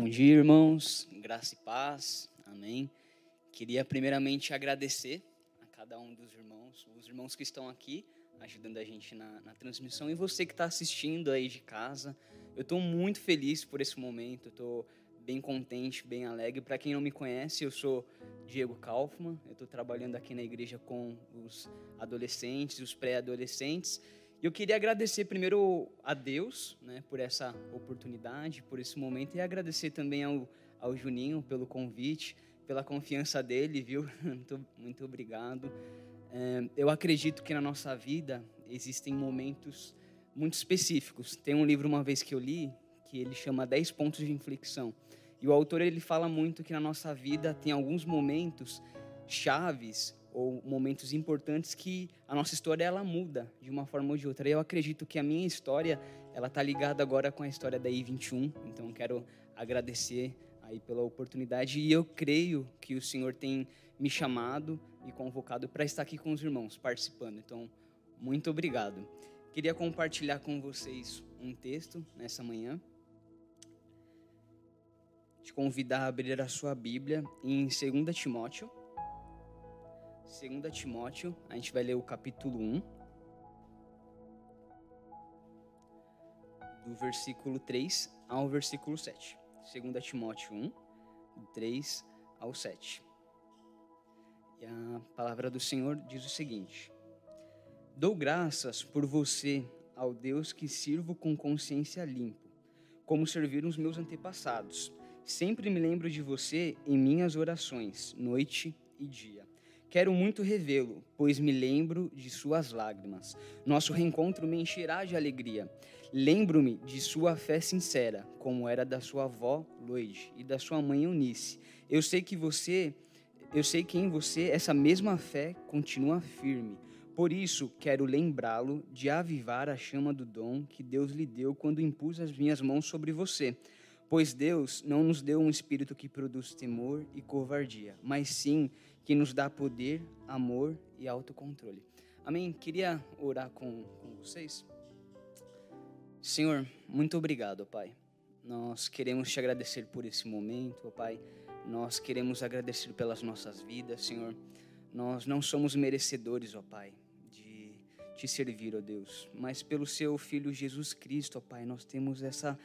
Bom dia, irmãos. Graça e paz. Amém. Queria primeiramente agradecer a cada um dos irmãos, os irmãos que estão aqui ajudando a gente na, na transmissão e você que está assistindo aí de casa. Eu estou muito feliz por esse momento. Estou bem contente, bem alegre. Para quem não me conhece, eu sou Diego Kaufmann. Eu estou trabalhando aqui na igreja com os adolescentes, os pré-adolescentes. Eu queria agradecer primeiro a Deus né, por essa oportunidade, por esse momento, e agradecer também ao, ao Juninho pelo convite, pela confiança dele, viu? Muito, muito obrigado. É, eu acredito que na nossa vida existem momentos muito específicos. Tem um livro uma vez que eu li que ele chama 10 pontos de inflexão. E o autor ele fala muito que na nossa vida tem alguns momentos chaves ou momentos importantes que a nossa história ela muda de uma forma ou de outra. Eu acredito que a minha história ela tá ligada agora com a história da I21. Então quero agradecer aí pela oportunidade e eu creio que o Senhor tem me chamado e convocado para estar aqui com os irmãos participando. Então muito obrigado. Queria compartilhar com vocês um texto nessa manhã. Te convidar a abrir a sua Bíblia em 2 Timóteo 2 Timóteo, a gente vai ler o capítulo 1, do versículo 3 ao versículo 7. 2 Timóteo 1, do 3 ao 7. E a palavra do Senhor diz o seguinte: Dou graças por você ao Deus que sirvo com consciência limpa, como serviram os meus antepassados. Sempre me lembro de você em minhas orações, noite e dia. Quero muito revê-lo, pois me lembro de suas lágrimas. Nosso reencontro me encherá de alegria. Lembro-me de sua fé sincera, como era da sua avó Loide e da sua mãe Eunice. Eu sei que você, eu sei que em você essa mesma fé continua firme. Por isso, quero lembrá-lo de avivar a chama do dom que Deus lhe deu quando impus as minhas mãos sobre você. Pois Deus não nos deu um espírito que produz temor e covardia, mas sim que nos dá poder, amor e autocontrole. Amém? Queria orar com, com vocês. Senhor, muito obrigado, Pai. Nós queremos te agradecer por esse momento, Pai. Nós queremos agradecer pelas nossas vidas, Senhor. Nós não somos merecedores, ó Pai, de te servir, ó Deus, mas pelo seu Filho Jesus Cristo, ó Pai, nós temos essa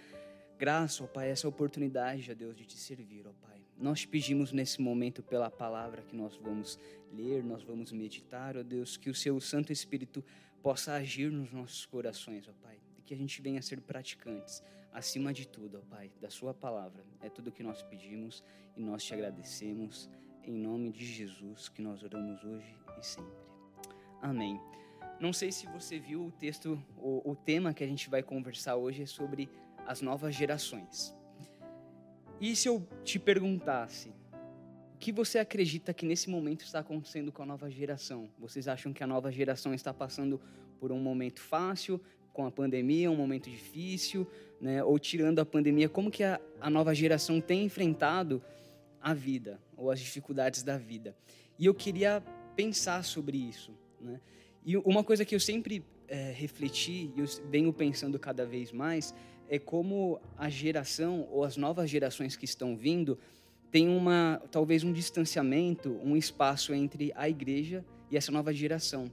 graça, ó Pai, essa oportunidade, ó Deus, de te servir, ó Pai. Nós te pedimos nesse momento pela palavra que nós vamos ler, nós vamos meditar, ó Deus, que o seu Santo Espírito possa agir nos nossos corações, ó Pai, e que a gente venha a ser praticantes, acima de tudo, ó Pai, da sua palavra. É tudo que nós pedimos e nós te agradecemos em nome de Jesus que nós oramos hoje e sempre. Amém. Não sei se você viu o texto, o, o tema que a gente vai conversar hoje é sobre as novas gerações. E se eu te perguntasse, o que você acredita que nesse momento está acontecendo com a nova geração? Vocês acham que a nova geração está passando por um momento fácil, com a pandemia, um momento difícil, né? ou tirando a pandemia, como que a, a nova geração tem enfrentado a vida, ou as dificuldades da vida? E eu queria pensar sobre isso. Né? E uma coisa que eu sempre é, refleti, e eu venho pensando cada vez mais, é como a geração ou as novas gerações que estão vindo tem uma talvez um distanciamento, um espaço entre a igreja e essa nova geração.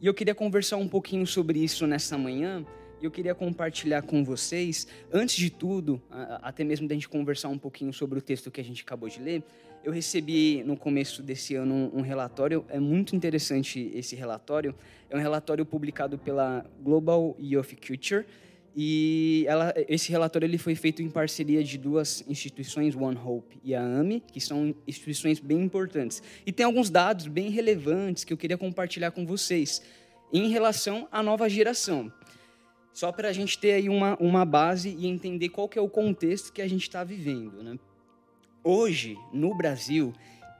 E eu queria conversar um pouquinho sobre isso nessa manhã. E eu queria compartilhar com vocês, antes de tudo, até mesmo da gente conversar um pouquinho sobre o texto que a gente acabou de ler, eu recebi no começo desse ano um, relatório, é muito interessante esse relatório. É um relatório publicado pela Global Youth Culture e ela, esse relatório ele foi feito em parceria de duas instituições, One Hope e a AMI, que são instituições bem importantes. E tem alguns dados bem relevantes que eu queria compartilhar com vocês em relação à nova geração. Só para a gente ter aí uma, uma base e entender qual que é o contexto que a gente está vivendo. Né? Hoje, no Brasil,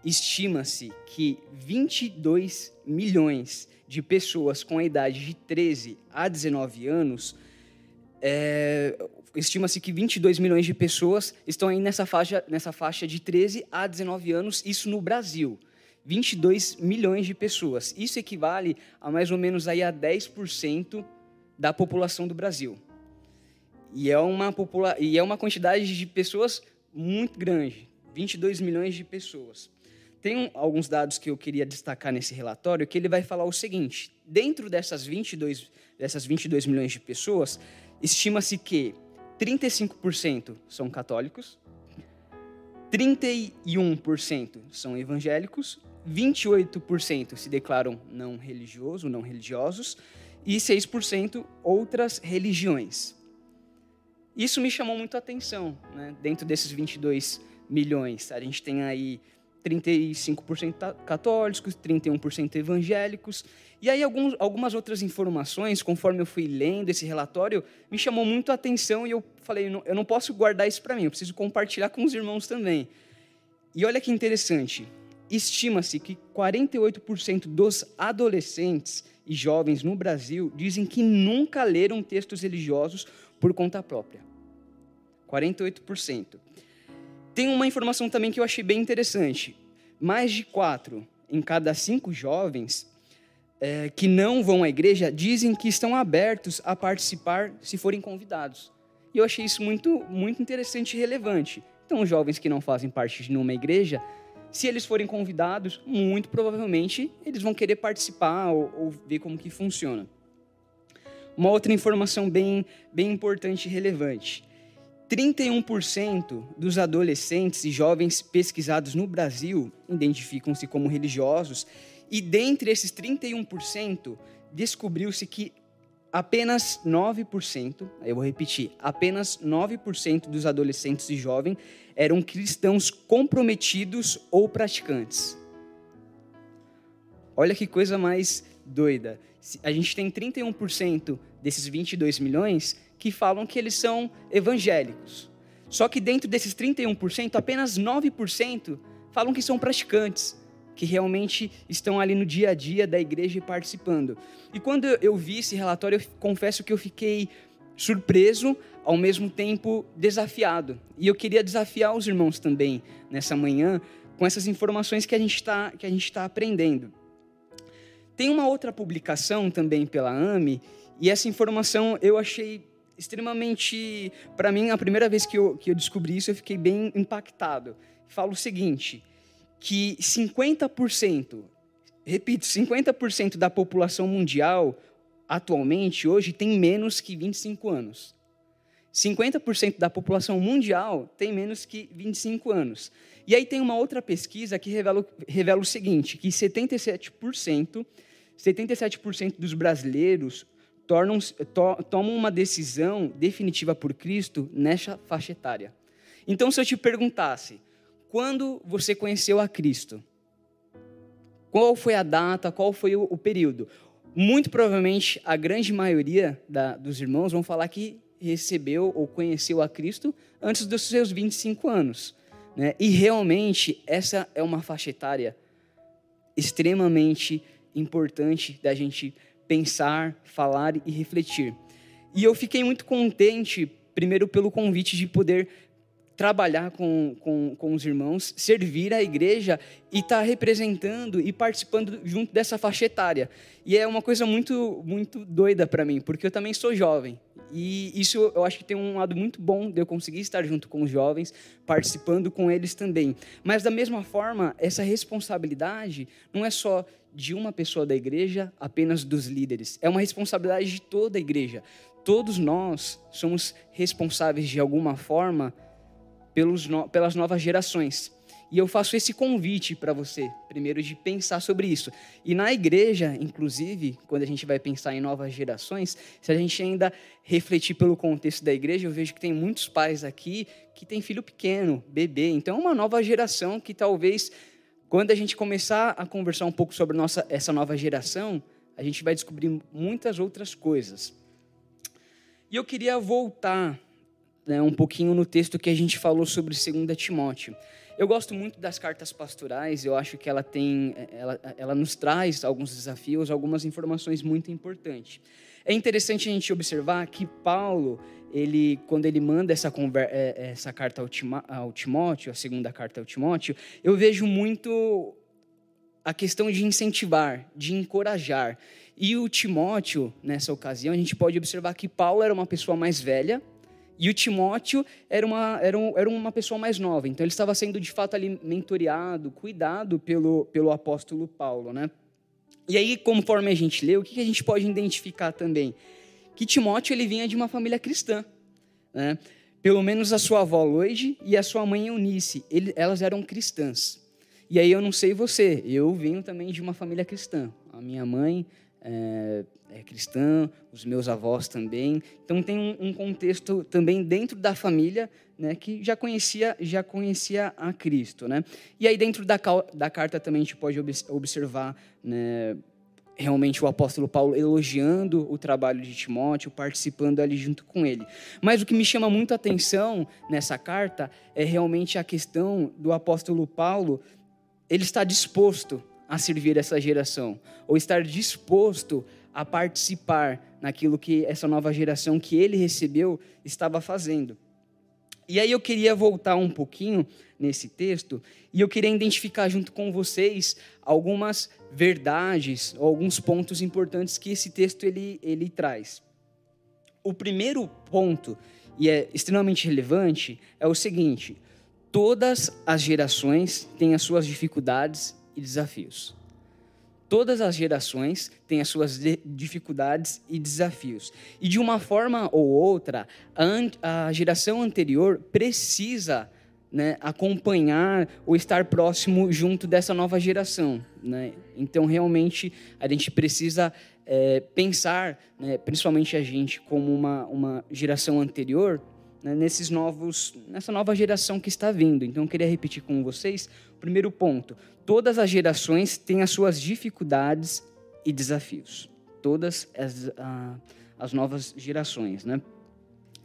estima-se que 22 milhões de pessoas com a idade de 13 a 19 anos é, estima-se que 22 milhões de pessoas estão aí nessa faixa, nessa faixa de 13 a 19 anos, isso no Brasil. 22 milhões de pessoas. Isso equivale a mais ou menos aí a 10% da população do Brasil. E é uma, popula e é uma quantidade de pessoas muito grande 22 milhões de pessoas. Tem alguns dados que eu queria destacar nesse relatório, que ele vai falar o seguinte: dentro dessas 22, dessas 22 milhões de pessoas, estima-se que 35% são católicos, 31% são evangélicos, 28% se declaram não religiosos, não religiosos, e 6% outras religiões. Isso me chamou muito a atenção, né? dentro desses 22 milhões. A gente tem aí 35% católicos, 31% evangélicos. E aí alguns, algumas outras informações, conforme eu fui lendo esse relatório, me chamou muito a atenção e eu falei, eu não posso guardar isso para mim, eu preciso compartilhar com os irmãos também. E olha que interessante, estima-se que 48% dos adolescentes e jovens no Brasil dizem que nunca leram textos religiosos por conta própria. 48%. Tem uma informação também que eu achei bem interessante. Mais de quatro em cada cinco jovens é, que não vão à igreja dizem que estão abertos a participar se forem convidados. E eu achei isso muito, muito interessante e relevante. Então, os jovens que não fazem parte de nenhuma igreja, se eles forem convidados, muito provavelmente eles vão querer participar ou, ou ver como que funciona. Uma outra informação bem, bem importante e relevante. 31% dos adolescentes e jovens pesquisados no Brasil identificam-se como religiosos, e dentre esses 31%, descobriu-se que apenas 9%, eu vou repetir, apenas 9% dos adolescentes e jovens eram cristãos comprometidos ou praticantes. Olha que coisa mais doida. A gente tem 31% desses 22 milhões que falam que eles são evangélicos. Só que dentro desses 31%, apenas 9% falam que são praticantes, que realmente estão ali no dia a dia da igreja participando. E quando eu vi esse relatório, eu confesso que eu fiquei surpreso, ao mesmo tempo desafiado. E eu queria desafiar os irmãos também nessa manhã com essas informações que a gente está está aprendendo. Tem uma outra publicação também pela AME e essa informação eu achei extremamente. Para mim, a primeira vez que eu, que eu descobri isso, eu fiquei bem impactado. Falo o seguinte: que 50%, repito, 50% da população mundial atualmente, hoje, tem menos que 25 anos. 50% da população mundial tem menos que 25 anos. E aí tem uma outra pesquisa que revela, revela o seguinte, que 77%, 77% dos brasileiros tornam, to, tomam uma decisão definitiva por Cristo nessa faixa etária. Então, se eu te perguntasse, quando você conheceu a Cristo? Qual foi a data, qual foi o, o período? Muito provavelmente a grande maioria da, dos irmãos vão falar que recebeu ou conheceu a Cristo antes dos seus 25 anos. Né? E realmente essa é uma faixa etária extremamente importante da gente pensar, falar e refletir. E eu fiquei muito contente, primeiro, pelo convite de poder trabalhar com, com, com os irmãos, servir a igreja e estar tá representando e participando junto dessa faixa etária. E é uma coisa muito, muito doida para mim, porque eu também sou jovem. E isso eu acho que tem um lado muito bom de eu conseguir estar junto com os jovens, participando com eles também. Mas da mesma forma, essa responsabilidade não é só de uma pessoa da igreja, apenas dos líderes. É uma responsabilidade de toda a igreja. Todos nós somos responsáveis de alguma forma pelos no, pelas novas gerações. E eu faço esse convite para você, primeiro, de pensar sobre isso. E na igreja, inclusive, quando a gente vai pensar em novas gerações, se a gente ainda refletir pelo contexto da igreja, eu vejo que tem muitos pais aqui que têm filho pequeno, bebê. Então, é uma nova geração que talvez, quando a gente começar a conversar um pouco sobre nossa, essa nova geração, a gente vai descobrir muitas outras coisas. E eu queria voltar né, um pouquinho no texto que a gente falou sobre 2 Timóteo. Eu gosto muito das cartas pastorais, eu acho que ela tem, ela, ela nos traz alguns desafios, algumas informações muito importantes. É interessante a gente observar que Paulo, ele, quando ele manda essa, é, essa carta ao Timóteo, a segunda carta ao Timóteo, eu vejo muito a questão de incentivar, de encorajar. E o Timóteo, nessa ocasião, a gente pode observar que Paulo era uma pessoa mais velha, E o Timóteo era uma, era, um, era uma pessoa mais nova, então ele estava sendo de fato ali mentoreado, cuidado pelo, pelo apóstolo Paulo, né? E aí, conforme a gente lê, o que a gente pode identificar também? Que Timóteo ele vinha de uma família cristã, né? Pelo menos a sua avó Loide e a sua mãe Eunice, ele, elas eram cristãs. E aí eu não sei você, eu venho também de uma família cristã. A minha mãe é, é cristã, os meus avós também. Então tem um, um, contexto também dentro da família, né, que já conhecia já conhecia a Cristo, né? E aí dentro da, da carta também a gente pode observar, né, realmente o apóstolo Paulo elogiando o trabalho de Timóteo, participando ali junto com ele. Mas o que me chama muito a atenção nessa carta é realmente a questão do apóstolo Paulo, ele está disposto a servir essa geração, ou estar disposto a participar naquilo que essa nova geração que ele recebeu estava fazendo. E aí eu queria voltar um pouquinho nesse texto e eu queria identificar junto com vocês algumas verdades, alguns pontos importantes que esse texto ele, ele traz. O primeiro ponto, e é extremamente relevante, é o seguinte: todas as gerações têm as suas dificuldades e desafios. Todas as gerações têm as suas dificuldades e desafios. E de uma forma ou outra, a geração anterior precisa né, acompanhar ou estar próximo junto dessa nova geração. Né? Então, realmente, a gente precisa é, pensar, né, principalmente a gente, como uma, uma geração anterior, né, nesses novos, nessa nova geração que está vindo. Então, eu queria repetir com vocês primeiro ponto. Todas as gerações têm as suas dificuldades e desafios. Todas as, as novas gerações, né?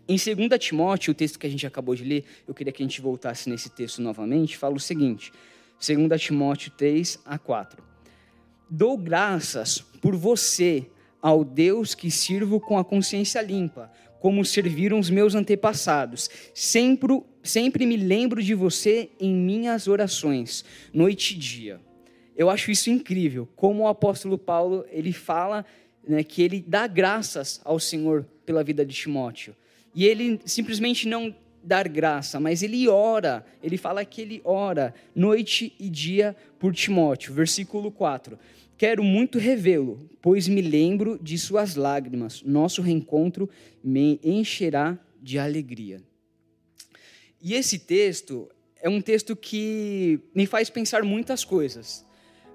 Em 2 Timóteo, o texto que a gente acabou de ler, eu queria que a gente voltasse nesse texto novamente, fala o seguinte, 2 Timóteo 3 a 4. Dou graças por você ao Deus que sirvo com a consciência limpa, como serviram os meus antepassados. Sempre, sempre me lembro de você em minhas orações, noite e dia. Eu acho isso incrível, como o apóstolo Paulo ele fala né, que ele dá graças ao Senhor pela vida de Timóteo. E ele simplesmente não dar graça, mas ele ora, ele fala que ele ora noite e dia por Timóteo. Versículo 4. Quero muito revê-lo, pois me lembro de suas lágrimas. Nosso reencontro me encherá de alegria. E esse texto é um texto que me faz pensar muitas coisas.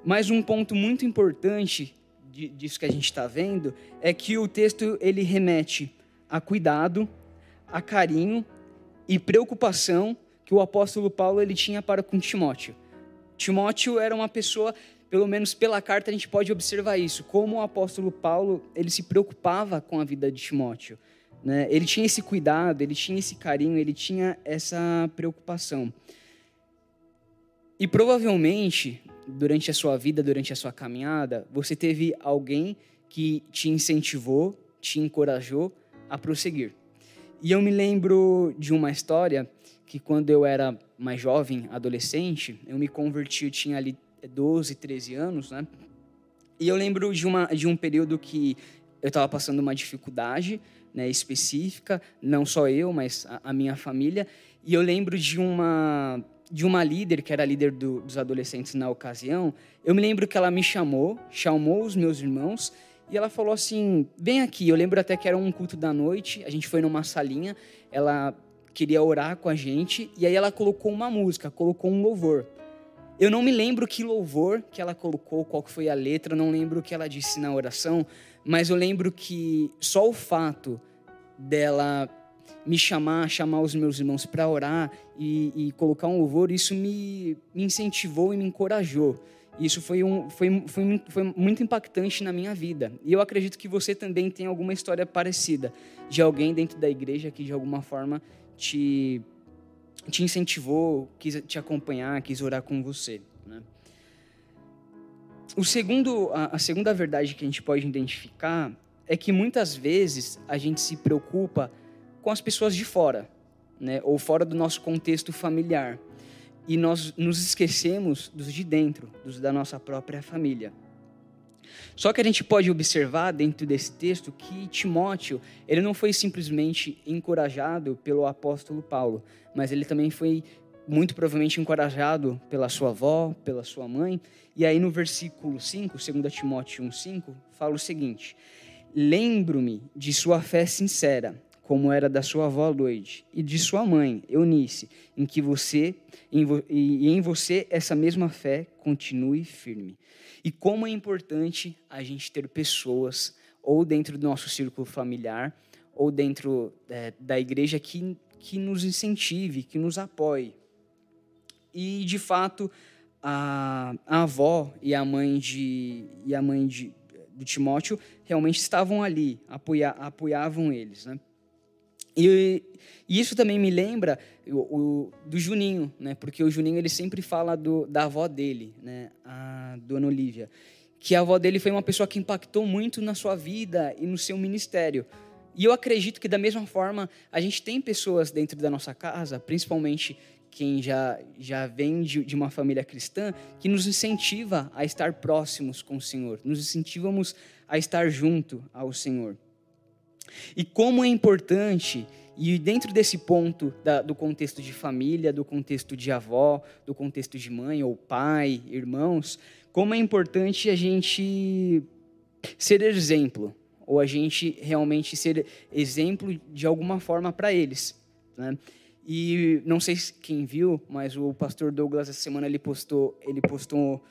Mas um ponto muito importante disso que a gente está vendo é que o texto ele remete a cuidado, a carinho e preocupação que o apóstolo Paulo ele tinha para com Timóteo. Timóteo era uma pessoa pelo menos pela carta a gente pode observar isso, como o apóstolo Paulo ele se preocupava com a vida de Timóteo. Né? Ele tinha esse cuidado, ele tinha esse carinho, ele tinha essa preocupação. E provavelmente, durante a sua vida, durante a sua caminhada, você teve alguém que te incentivou, te encorajou a prosseguir. E eu me lembro de uma história que quando eu era mais jovem, adolescente, eu me converti, eu tinha ali 12, 13 anos, né? E eu lembro de, uma, de um período que eu estava passando uma dificuldade né, específica, não só eu, mas a, a, minha família. E eu lembro de uma, de uma líder, que era líder do, dos adolescentes na ocasião. Eu me lembro que ela me chamou, chamou os meus irmãos, e ela falou assim: vem aqui. Eu lembro até que era um culto da noite, a gente foi numa salinha, ela queria orar com a gente, e aí ela colocou uma música, colocou um louvor. Eu não me lembro que louvor que ela colocou, qual foi a letra, não lembro o que ela disse na oração, mas eu lembro que só o fato dela me chamar, chamar os meus irmãos para orar e, e, colocar um louvor, isso me, me, incentivou e me encorajou. Isso foi, um, foi, foi, foi muito impactante na minha vida. E eu acredito que você também tem alguma história parecida de alguém dentro da igreja que de alguma forma te te incentivou, quis te acompanhar, quis orar com você. Né? O segundo, a, a segunda verdade que a gente pode identificar é que muitas vezes a gente se preocupa com as pessoas de fora, né? ou fora do nosso contexto familiar. E nós nos esquecemos dos de dentro, dos da nossa própria família. Só que a gente pode observar dentro desse texto que Timóteo, ele não foi simplesmente encorajado pelo apóstolo Paulo, mas ele também foi muito provavelmente encorajado pela sua avó, pela sua mãe. E aí no versículo 5, 2 Timóteo 1:5, fala o seguinte: Lembro-me de sua fé sincera, como era da sua avó Loide, e de sua mãe, Eunice, em que você em vo, e em você essa mesma fé continue firme. E como é importante a gente ter pessoas, ou dentro do nosso círculo familiar, ou dentro é, da igreja, que, que nos incentive, que nos apoie. E, de fato, a, a avó e a mãe de, e a mãe de, do Timóteo realmente estavam ali, apoia, apoiavam eles. Né? E, e, isso também me lembra o, o, do Juninho, né? Porque o Juninho ele sempre fala do, da avó dele, né? A dona Olivia, que a avó dele foi uma pessoa que impactou muito na sua vida e no seu ministério. E eu acredito que da mesma forma a gente tem pessoas dentro da nossa casa, principalmente quem já já vem de, de uma família cristã, que nos incentiva a estar próximos com o Senhor, nos incentivamos a estar junto ao Senhor. E como é importante, e dentro desse ponto da, do contexto de família, do contexto de avó, do contexto de mãe ou pai, irmãos, como é importante a gente ser exemplo, ou a gente realmente ser exemplo de alguma forma para eles. Né? E não sei quem viu, mas o pastor Douglas essa semana ele postou, ele postou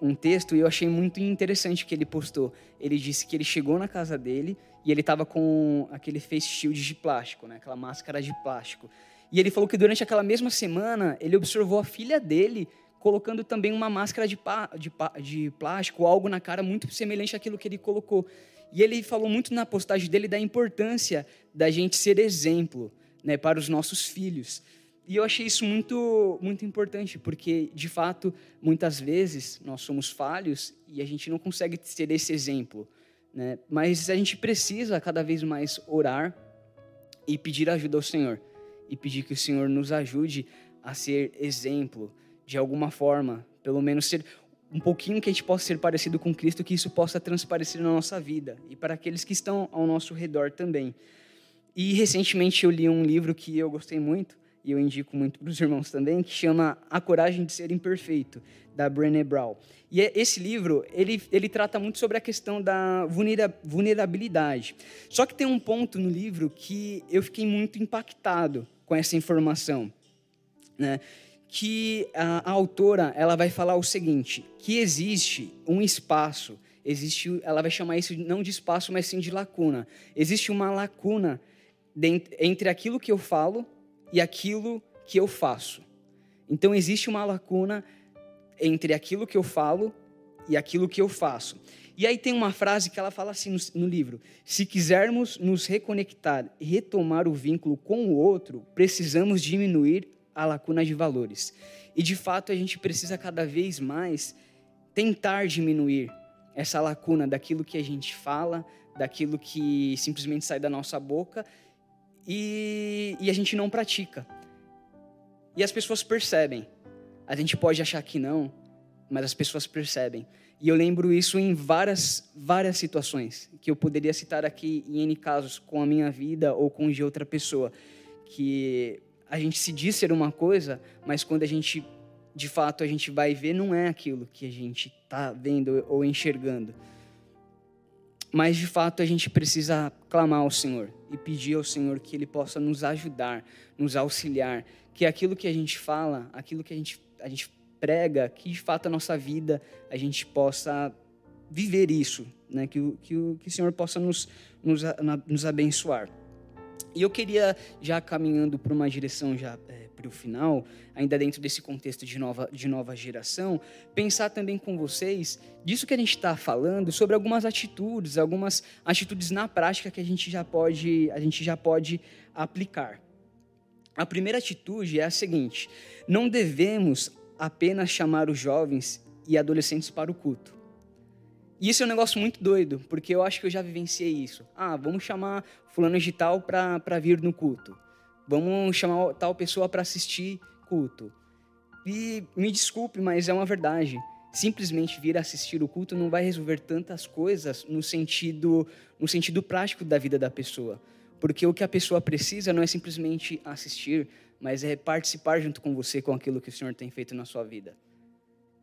um texto e eu achei muito interessante que ele postou. Ele disse que ele chegou na casa dele e ele estava com aquele face shield de plástico, né? aquela máscara de plástico. E ele falou que durante aquela mesma semana ele observou a filha dele colocando também uma máscara de, de, de plástico, algo na cara muito semelhante àquilo que ele colocou. E ele falou muito na postagem dele da importância da gente ser exemplo né, para os nossos filhos. E eu achei isso muito, muito importante, porque, de fato, muitas vezes nós somos falhos e a gente não consegue ter esse exemplo. Né? Mas a gente precisa cada vez mais orar e pedir ajuda ao Senhor. E pedir que o Senhor nos ajude a ser exemplo de alguma forma, pelo menos ser um pouquinho que a gente possa ser parecido com Cristo, que isso possa transparecer na nossa vida e para aqueles que estão ao nosso redor também. E recentemente eu li um livro que eu gostei muito, e eu indico muito para os irmãos também, que chama A Coragem de Ser Imperfeito, da Brené Brown. E é, esse livro, ele, ele trata muito sobre a questão da vulnerabilidade. Só que tem um ponto no livro que eu fiquei muito impactado com essa informação, né? que a, a autora ela vai falar o seguinte, que existe um espaço, existe, ela vai chamar isso não de espaço, mas sim de lacuna. Existe uma lacuna entre aquilo que eu falo e aquilo que eu faço. Então existe uma lacuna entre aquilo que eu falo e aquilo que eu faço. E aí tem uma frase que ela fala assim no, no, livro: se quisermos nos reconectar e retomar o vínculo com o outro, precisamos diminuir a lacuna de valores. E de fato a gente precisa cada vez mais tentar diminuir essa lacuna daquilo que a gente fala, daquilo que simplesmente sai da nossa boca e, e a gente não pratica. E as pessoas percebem. A gente pode achar que não, mas as pessoas percebem. E eu lembro isso em várias, várias situações, que eu poderia citar aqui em N casos, com a minha vida ou com de outra pessoa, que a gente se diz ser uma coisa, mas quando a gente, de fato, a gente vai ver, não é aquilo que a gente está vendo ou enxergando. Mas de fato a gente precisa clamar ao Senhor e pedir ao Senhor que Ele possa nos ajudar, nos auxiliar, que aquilo que a gente fala, aquilo que a gente, a gente prega, que de fato a nossa vida a gente possa viver isso, né? que, que, que o Senhor possa nos, nos, nos abençoar. E eu queria, já caminhando para uma direção já é, para o final, ainda dentro desse contexto de nova, de nova geração, pensar também com vocês disso que a gente está falando, sobre algumas atitudes, algumas atitudes na prática que a gente já pode, a gente já pode aplicar. A primeira atitude é a seguinte: não devemos apenas chamar os jovens e adolescentes para o culto. E isso é um negócio muito doido, porque eu acho que eu já vivenciei isso. Ah, vamos chamar fulano de tal para vir no culto. Vamos chamar tal pessoa para assistir culto. E me desculpe, mas é uma verdade. simplesmente vir assistir o culto não vai resolver tantas coisas no sentido, no sentido prático da vida da pessoa. Porque o que a pessoa precisa não é simplesmente assistir, mas é participar junto com você com aquilo que o Senhor tem feito na sua vida.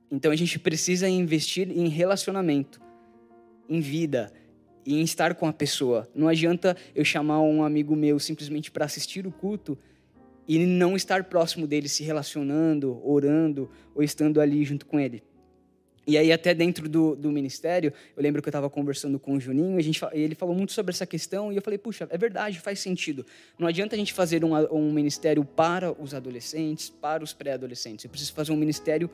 Então a gente precisa investir em relacionamento, em vida, e em estar com a pessoa. Não adianta eu chamar um amigo meu simplesmente para assistir o culto e não estar próximo dele, se relacionando, orando ou estando ali junto com ele. E aí, até dentro do, do ministério, eu lembro que eu estava conversando com o Juninho, a gente, ele falou muito sobre essa questão, e eu falei, puxa, é verdade, faz sentido. Não adianta a gente fazer um, um ministério para os adolescentes, para os pré-adolescentes. Eu preciso fazer um ministério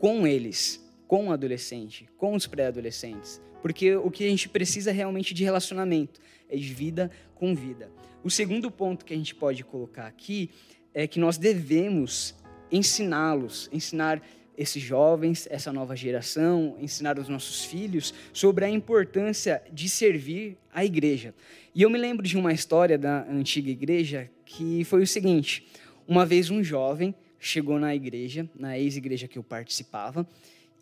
com eles, com o adolescente, com os pré-adolescentes. Porque o que a gente precisa realmente de relacionamento, é de vida com vida. O segundo ponto que a gente pode colocar aqui é que nós devemos ensiná-los, ensinar esses jovens, essa nova geração, ensinar os nossos filhos sobre a importância de servir a igreja. E eu me lembro de uma história da antiga igreja que foi o seguinte: uma vez um jovem chegou na igreja, na ex-igreja que eu participava,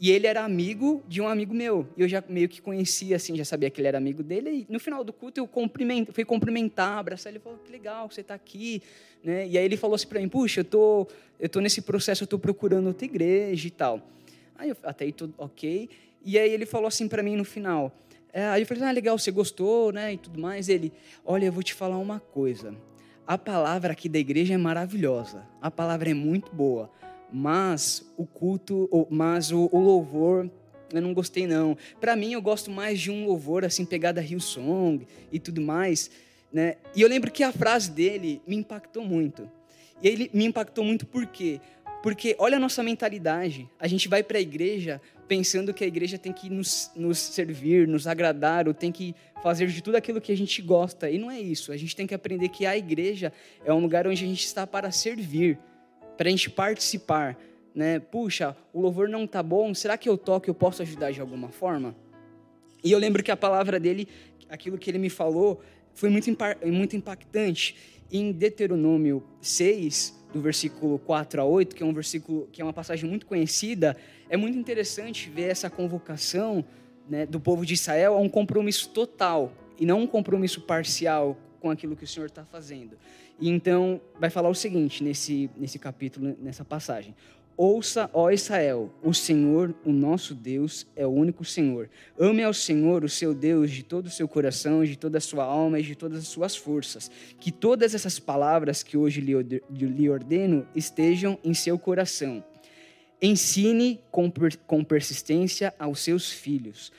e ele era amigo de um amigo meu. E eu já meio que conhecia, assim, já sabia que ele era amigo dele. E no final do culto eu cumpriment, fui cumprimentar, abraçar ele. Falou: Que legal, você está aqui. Né? E aí ele falou assim para mim: Puxa, eu tô, eu tô nesse processo, eu tô procurando outra igreja e tal. Aí eu, até aí tudo ok. E aí ele falou assim para mim no final. É, aí eu falei: Ah, legal, você gostou, né? E tudo mais. Ele: Olha, eu vou te falar uma coisa. A palavra aqui da igreja é maravilhosa. A palavra é muito boa mas o culto, mas o, o louvor eu não gostei não. Para mim eu gosto mais de um louvor assim pegada Hillsong e tudo mais, né? E eu lembro que a frase dele me impactou muito. E ele me impactou muito por quê? Porque olha a nossa mentalidade. A gente vai para a igreja pensando que a igreja tem que nos, nos servir, nos agradar, ou tem que fazer de tudo aquilo que a gente gosta. E não é isso. A gente tem que aprender que a igreja é um lugar onde a gente está para servir para a gente participar, né? Puxa, o louvor não tá bom, será que eu toco, eu posso ajudar de alguma forma? E eu lembro que a palavra dele, aquilo que ele me falou, foi muito, muito impactante. Em Deuteronômio 6, do versículo 4 a 8, que é um versículo que é uma passagem muito conhecida, é muito interessante ver essa convocação né, do povo de Israel a um compromisso total e não um compromisso parcial com aquilo que o Senhor está fazendo. E então vai falar o seguinte nesse, nesse capítulo, nessa passagem. Ouça, ó Israel, o Senhor, o nosso Deus, é o único Senhor. Ame ao Senhor, o seu Deus, de todo o seu coração, de toda a sua alma e de todas as suas forças. Que todas essas palavras que hoje lhe ordeno estejam em seu coração. Ensine com persistência aos seus filhos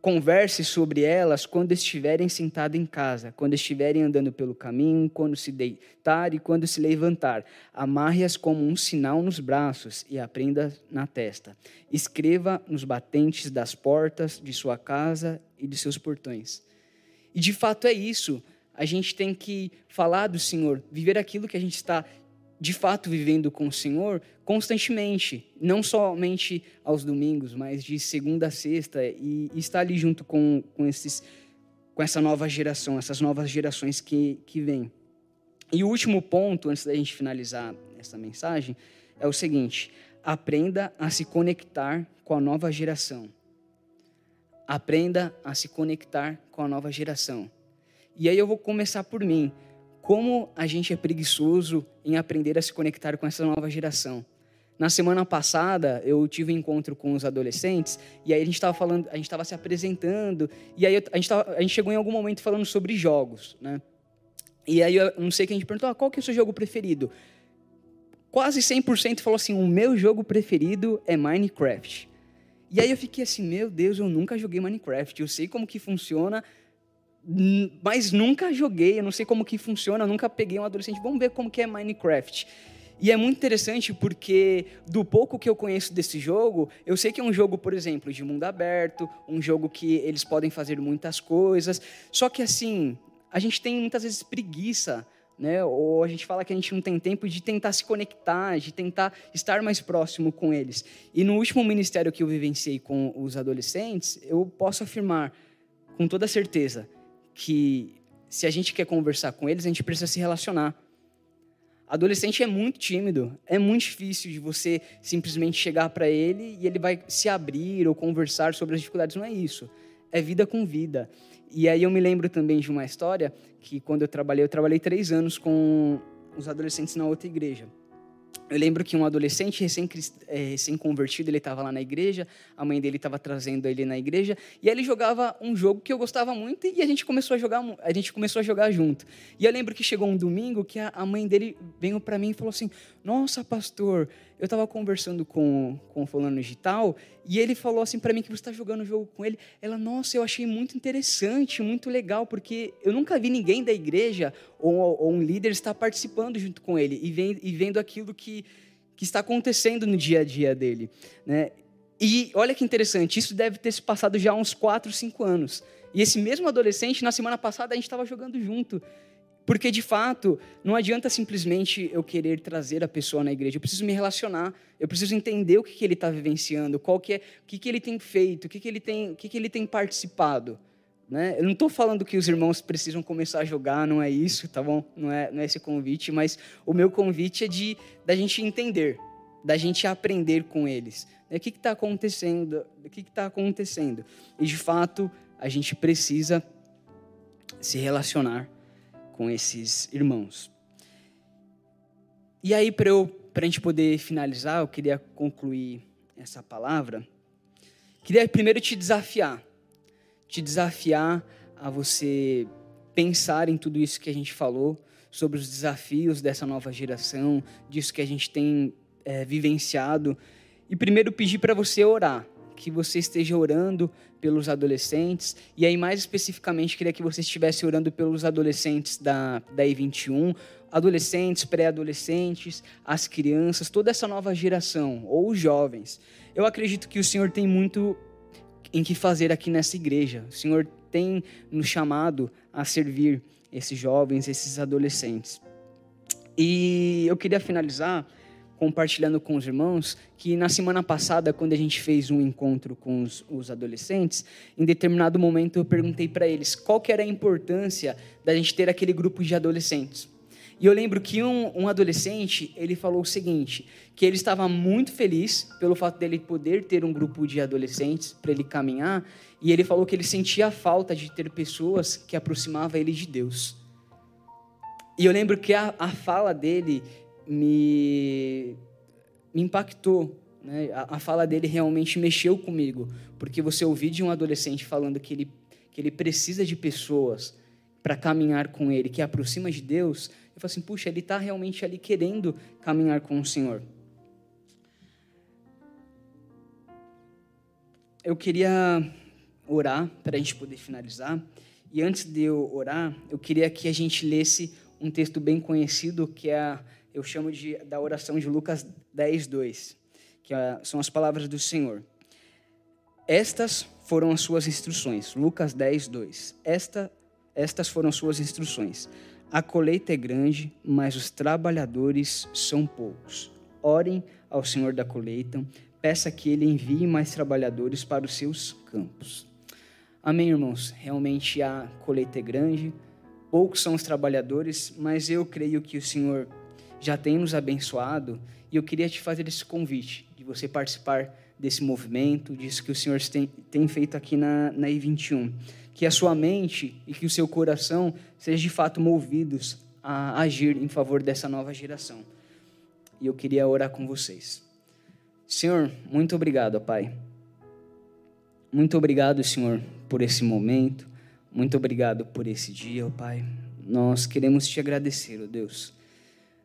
Converse sobre elas quando estiverem sentado em casa, quando estiverem andando pelo caminho, quando se deitar e quando se levantar. Amarre-as como um sinal nos braços e aprenda na testa. Escreva nos batentes das portas de sua casa e de seus portões. E de fato é isso. A gente tem que falar do Senhor, viver aquilo que a gente está de fato vivendo com o Senhor constantemente, não somente aos domingos, mas de segunda a sexta e, estar ali junto com, com, esses, com essa nova geração, essas novas gerações que, que vêm. E o último ponto, antes da gente finalizar essa mensagem, é o seguinte: aprenda a se conectar com a nova geração. Aprenda a se conectar com a nova geração. E aí eu vou começar por mim como a gente é preguiçoso em aprender a se conectar com essa nova geração. Na semana passada, eu tive um encontro com os adolescentes e aí a gente estava falando, a gente estava se apresentando e aí a gente, tava, a gente chegou em algum momento falando sobre jogos, né? E aí eu não sei quem a gente perguntou, ah, qual que é o seu jogo preferido? Quase 100% falou assim, o meu jogo preferido é Minecraft. E aí eu fiquei assim, meu Deus, eu nunca joguei Minecraft, eu sei como que funciona, mas nunca joguei, eu não sei como que funciona, nunca peguei um adolescente, vamos ver como que é Minecraft. E é muito interessante porque do pouco que eu conheço desse jogo, eu sei que é um jogo, por exemplo, de mundo aberto, um jogo que eles podem fazer muitas coisas, só que assim, a gente tem muitas vezes preguiça, né? Ou a gente fala que a gente não tem tempo de tentar se conectar, de tentar estar mais próximo com eles. E no último ministério que eu vivenciei com os adolescentes, eu posso afirmar com toda certeza que se a gente quer conversar com eles, a gente precisa se relacionar. Adolescente é muito tímido, é muito difícil de você simplesmente chegar para ele e ele vai se abrir ou conversar sobre as dificuldades. Não é isso. É vida com vida. E aí eu me lembro também de uma história que quando eu trabalhei, eu trabalhei três anos com os adolescentes na outra igreja. Eu lembro que um adolescente é, recém-convertido, ele estava lá na igreja, a mãe dele estava trazendo ele na igreja, e ele jogava um jogo que eu gostava muito e a gente começou a jogar, a gente começou a jogar junto. E eu lembro que chegou um domingo que a, mãe dele veio para mim e falou assim: "Nossa, pastor, eu estava conversando com com o fulano de tal, e ele falou assim para mim que você está jogando o jogo com ele. Ela, nossa, eu achei muito interessante, muito legal, porque eu nunca vi ninguém da igreja ou, ou um líder estar participando junto com ele e, vem, e vendo aquilo que, que está acontecendo no dia a dia dele. Né? E olha que interessante, isso deve ter se passado já há uns 4, 5 anos. E esse mesmo adolescente, na semana passada, a gente estava jogando junto. Porque, de fato, não adianta simplesmente eu querer trazer a pessoa na igreja. Eu preciso me relacionar. Eu preciso entender o que, que ele está vivenciando, qual que é, o que, que ele tem feito, o que, que, ele, tem, o que, que ele tem participado. Né? Eu não estou falando que os irmãos precisam começar a jogar, não é isso, tá bom? Não é, não é esse convite, mas o meu convite é de da gente entender, da gente aprender com eles. O que está acontecendo? O que está acontecendo? E de fato, a gente precisa se relacionar com esses irmãos. E aí, para a gente poder finalizar, eu queria concluir essa palavra. Queria primeiro te desafiar, te desafiar a você pensar em tudo isso que a gente falou, sobre os desafios dessa nova geração, disso que a gente tem é, vivenciado. E primeiro pedir para você orar, que você esteja orando pelos adolescentes. E aí, mais especificamente, queria que você estivesse orando pelos adolescentes da, da I21, adolescentes, pré-adolescentes, as crianças, toda essa nova geração, ou os jovens. Eu acredito que o Senhor tem muito em que fazer aqui nessa igreja. O Senhor tem nos chamado a servir esses jovens, esses adolescentes. E eu queria finalizar compartilhando com os irmãos que na semana passada, quando a gente fez um encontro com os, os adolescentes, em determinado momento eu perguntei para eles qual que era a importância da gente ter aquele grupo de adolescentes. E eu lembro que um, um, adolescente, ele falou o seguinte, que ele estava muito feliz pelo fato dele poder ter um grupo de adolescentes para ele caminhar, e ele falou que ele sentia a falta de ter pessoas que aproximavam ele de Deus. E eu lembro que a, a fala dele me, me impactou. Né? A, a, fala dele realmente mexeu comigo, porque você ouvir de um adolescente falando que ele, que ele precisa de pessoas para caminhar com ele, que aproxima de Deus, eu falo assim, puxa, ele está realmente ali querendo caminhar com o Senhor. Eu queria orar para a gente poder finalizar. E antes de eu orar, eu queria que a gente lesse um texto bem conhecido, que é eu chamo de, da oração de Lucas 10, 2, que é, são as palavras do Senhor. Estas foram as suas instruções. Lucas 10, 2. Esta, estas foram suas instruções. A colheita é grande, mas os trabalhadores são poucos. Orem ao Senhor da colheita, peça que ele envie mais trabalhadores para os seus campos. Amém, irmãos? Realmente a colheita é grande, poucos são os trabalhadores, mas eu creio que o Senhor já tem nos abençoado e eu queria te fazer esse convite de você participar desse movimento, disso que o Senhor tem, tem feito aqui na, na I21. Que a sua mente e que o seu coração sejam de fato movidos a agir em favor dessa nova geração. E eu queria orar com vocês. Senhor, muito obrigado, Pai. Muito obrigado, Senhor, por esse momento. Muito obrigado por esse dia, Pai. Nós queremos te agradecer, ó Deus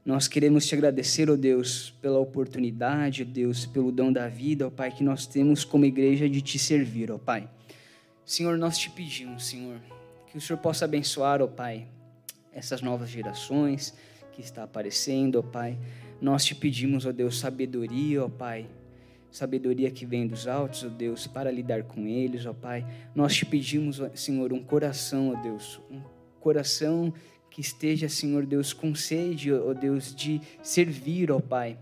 nós queremos te agradecer, ó oh Deus, pela oportunidade, ó oh Deus, pelo dom da vida, ó oh Pai, que nós temos como igreja de te servir, ó Pai. Senhor, nós te pedimos, Senhor, que o Senhor possa abençoar, ó Pai, essas novas gerações que está aparecendo, ó Pai. Nós te pedimos, ó Deus, sabedoria, ó Pai, sabedoria que vem dos altos, ó Deus, para lidar com eles, ó Pai. Nós te pedimos, Senhor, um coração, ó Deus, um coração que esteja, Senhor Deus, com sede, ó Deus, de servir, ó Pai,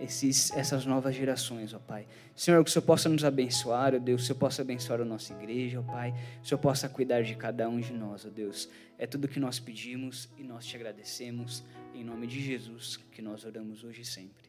esses, essas novas gerações, ó Pai. Senhor, que o Senhor possa nos abençoar, ó Deus, que o Senhor possa abençoar a nossa igreja, ó Pai, que o Senhor possa cuidar de cada um de nós, ó Deus. É tudo que nós pedimos e nós te agradecemos, em nome de Jesus, que nós oramos hoje e sempre.